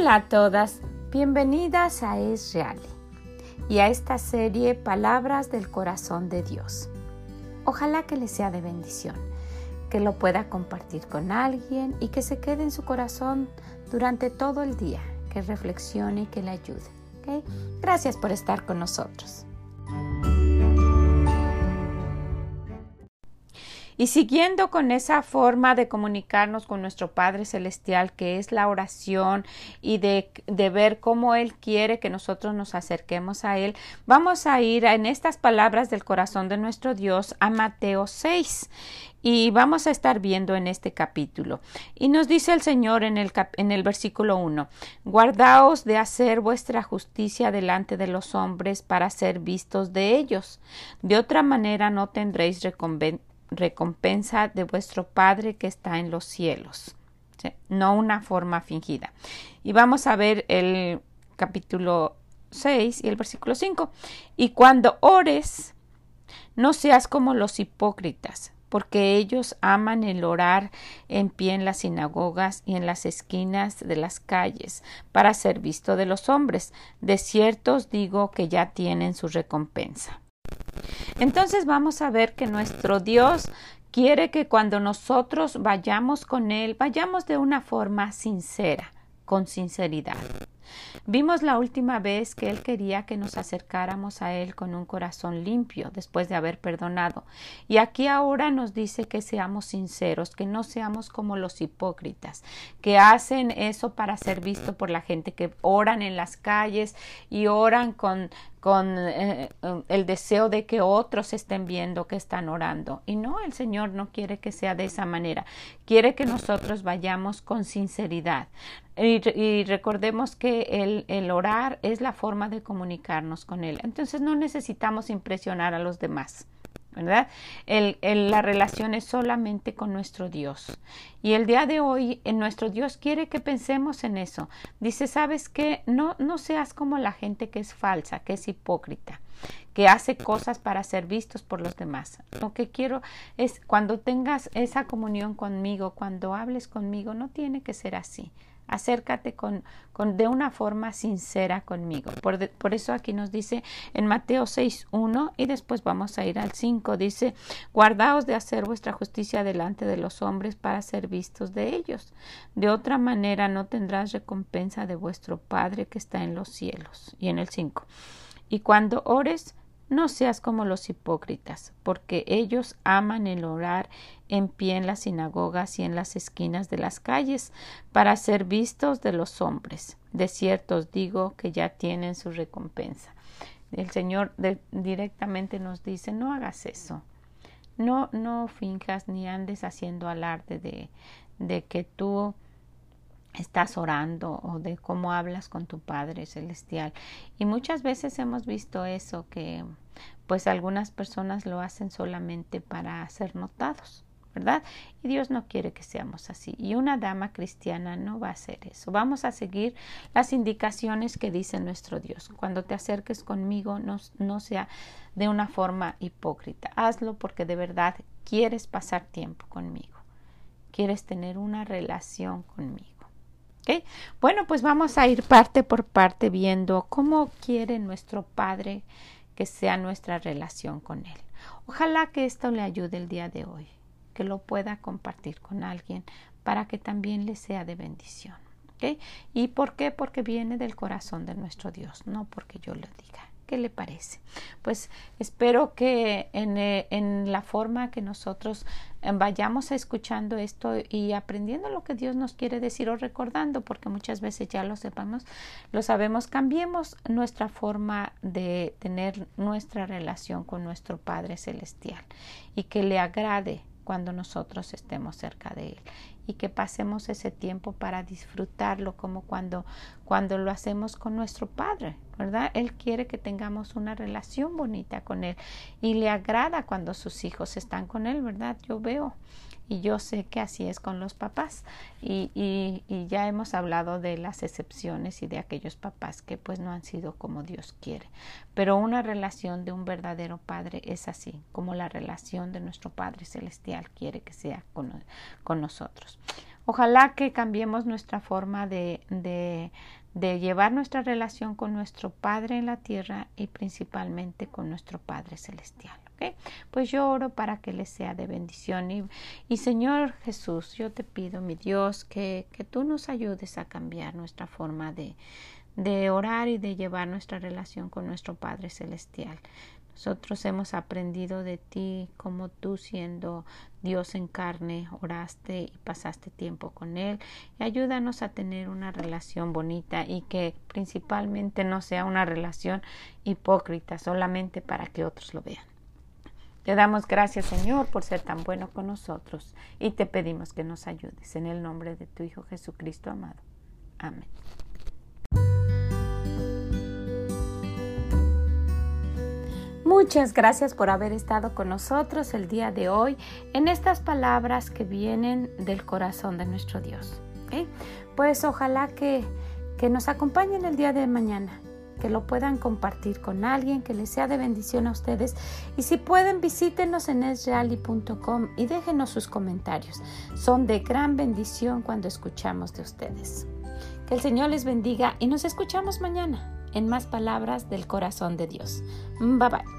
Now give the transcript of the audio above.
Hola a todas, bienvenidas a Es Real y a esta serie Palabras del Corazón de Dios. Ojalá que le sea de bendición, que lo pueda compartir con alguien y que se quede en su corazón durante todo el día, que reflexione y que le ayude. Gracias por estar con nosotros. Y siguiendo con esa forma de comunicarnos con nuestro Padre Celestial, que es la oración y de, de, ver cómo Él quiere que nosotros nos acerquemos a Él, vamos a ir en estas palabras del corazón de nuestro Dios a Mateo 6. Y vamos a estar viendo en este capítulo. Y nos dice el Señor en el, en el versículo 1, Guardaos de hacer vuestra justicia delante de los hombres para ser vistos de ellos. De otra manera no tendréis recompensa recompensa de vuestro Padre que está en los cielos, no una forma fingida. Y vamos a ver el capítulo 6 y el versículo 5. Y cuando ores, no seas como los hipócritas, porque ellos aman el orar en pie en las sinagogas y en las esquinas de las calles, para ser visto de los hombres. De cierto os digo que ya tienen su recompensa. Entonces vamos a ver que nuestro Dios quiere que cuando nosotros vayamos con Él, vayamos de una forma sincera, con sinceridad. Vimos la última vez que Él quería que nos acercáramos a Él con un corazón limpio después de haber perdonado. Y aquí ahora nos dice que seamos sinceros, que no seamos como los hipócritas, que hacen eso para ser visto por la gente, que oran en las calles y oran con con eh, el deseo de que otros estén viendo que están orando. Y no, el Señor no quiere que sea de esa manera. Quiere que nosotros vayamos con sinceridad. Y, recordemos que el, el, orar es la forma de comunicarnos con Él. Entonces no necesitamos impresionar a los demás. ¿Verdad? La relación es solamente con nuestro Dios. Y el día de hoy, en nuestro Dios quiere que pensemos en eso. Dice, ¿sabes qué? No, no seas como la gente que es falsa, que es hipócrita, que hace cosas para ser vistos por los demás. Lo que quiero es, cuando tengas esa comunión conmigo, cuando hables conmigo, no tiene que ser así. Acércate con, con, de una forma sincera conmigo. Por, por eso aquí nos dice en Mateo 6.1 y después vamos a ir al 5. Dice, guardaos de hacer vuestra justicia delante de los hombres para ser vistos de ellos. De otra manera no tendrás recompensa de vuestro Padre que está en los cielos. Y en el 5. Y cuando ores, no seas como los hipócritas, porque ellos aman el orar en pie en las sinagogas y en las esquinas de las calles, para ser vistos de los hombres. De cierto os digo que ya tienen su recompensa. El Señor directamente nos dice, no hagas eso. No, no finjas ni andes haciendo alarde de, de que tú estás orando o de cómo hablas con tu Padre Celestial. Y muchas veces hemos visto eso, que pues algunas personas lo hacen solamente para ser notados. ¿verdad? Y Dios no quiere que seamos así. Y una dama cristiana no va a hacer eso. Vamos a seguir las indicaciones que dice nuestro Dios. Cuando te acerques conmigo, no, no sea de una forma hipócrita. Hazlo porque de verdad quieres pasar tiempo conmigo. Quieres tener una relación conmigo. Bueno, pues vamos a ir parte por parte viendo cómo quiere nuestro Padre que sea nuestra relación con Él. Ojalá que esto le ayude el día de hoy, que lo pueda compartir con alguien para que también le sea de bendición. ¿Y por qué? Porque viene del corazón de nuestro Dios, no porque yo lo diga. ¿Qué le parece? Pues espero que en, eh, en, la forma que nosotros eh, vayamos escuchando esto y aprendiendo lo que Dios nos quiere decir o recordando, porque muchas veces ya lo sepamos, lo sabemos, cambiemos nuestra forma de tener nuestra relación con nuestro Padre Celestial y que le agrade cuando nosotros estemos cerca de Él y que pasemos ese tiempo para disfrutarlo como cuando, cuando lo hacemos con nuestro Padre, ¿verdad? Él quiere que tengamos una relación bonita con Él y le agrada cuando sus hijos están con Él, ¿verdad? Yo veo y yo sé que así es con los papás y, y, y, ya hemos hablado de las excepciones y de aquellos papás que pues no han sido como Dios quiere. Pero una relación de un verdadero padre es así, como la relación de nuestro Padre Celestial quiere que sea con, con nosotros. Ojalá que cambiemos nuestra forma de, de, de llevar nuestra relación con nuestro Padre en la tierra y principalmente con nuestro Padre celestial. Pues yo oro para que les sea de bendición y, y, Señor Jesús, yo te pido, mi Dios, que, que tú nos ayudes a cambiar nuestra forma de, de orar y de llevar nuestra relación con nuestro Padre Celestial. Nosotros hemos aprendido de ti como tú siendo Dios en carne, oraste y pasaste tiempo con Él. Y ayúdanos a tener una relación bonita y que principalmente no sea una relación hipócrita solamente para que otros lo vean. Te damos gracias Señor por ser tan bueno con nosotros y te pedimos que nos ayudes en el nombre de tu Hijo Jesucristo amado. Amén. Muchas gracias por haber estado con nosotros el día de hoy en estas palabras que vienen del corazón de nuestro Dios. Pues ojalá que, que nos acompañen el día de mañana, que lo puedan compartir con alguien, que les sea de bendición a ustedes. Y si pueden, visítenos en esreali.com y déjenos sus comentarios. Son de gran bendición cuando escuchamos de ustedes. Que el Señor les bendiga y nos escuchamos mañana en más palabras del corazón de Dios. Bye bye.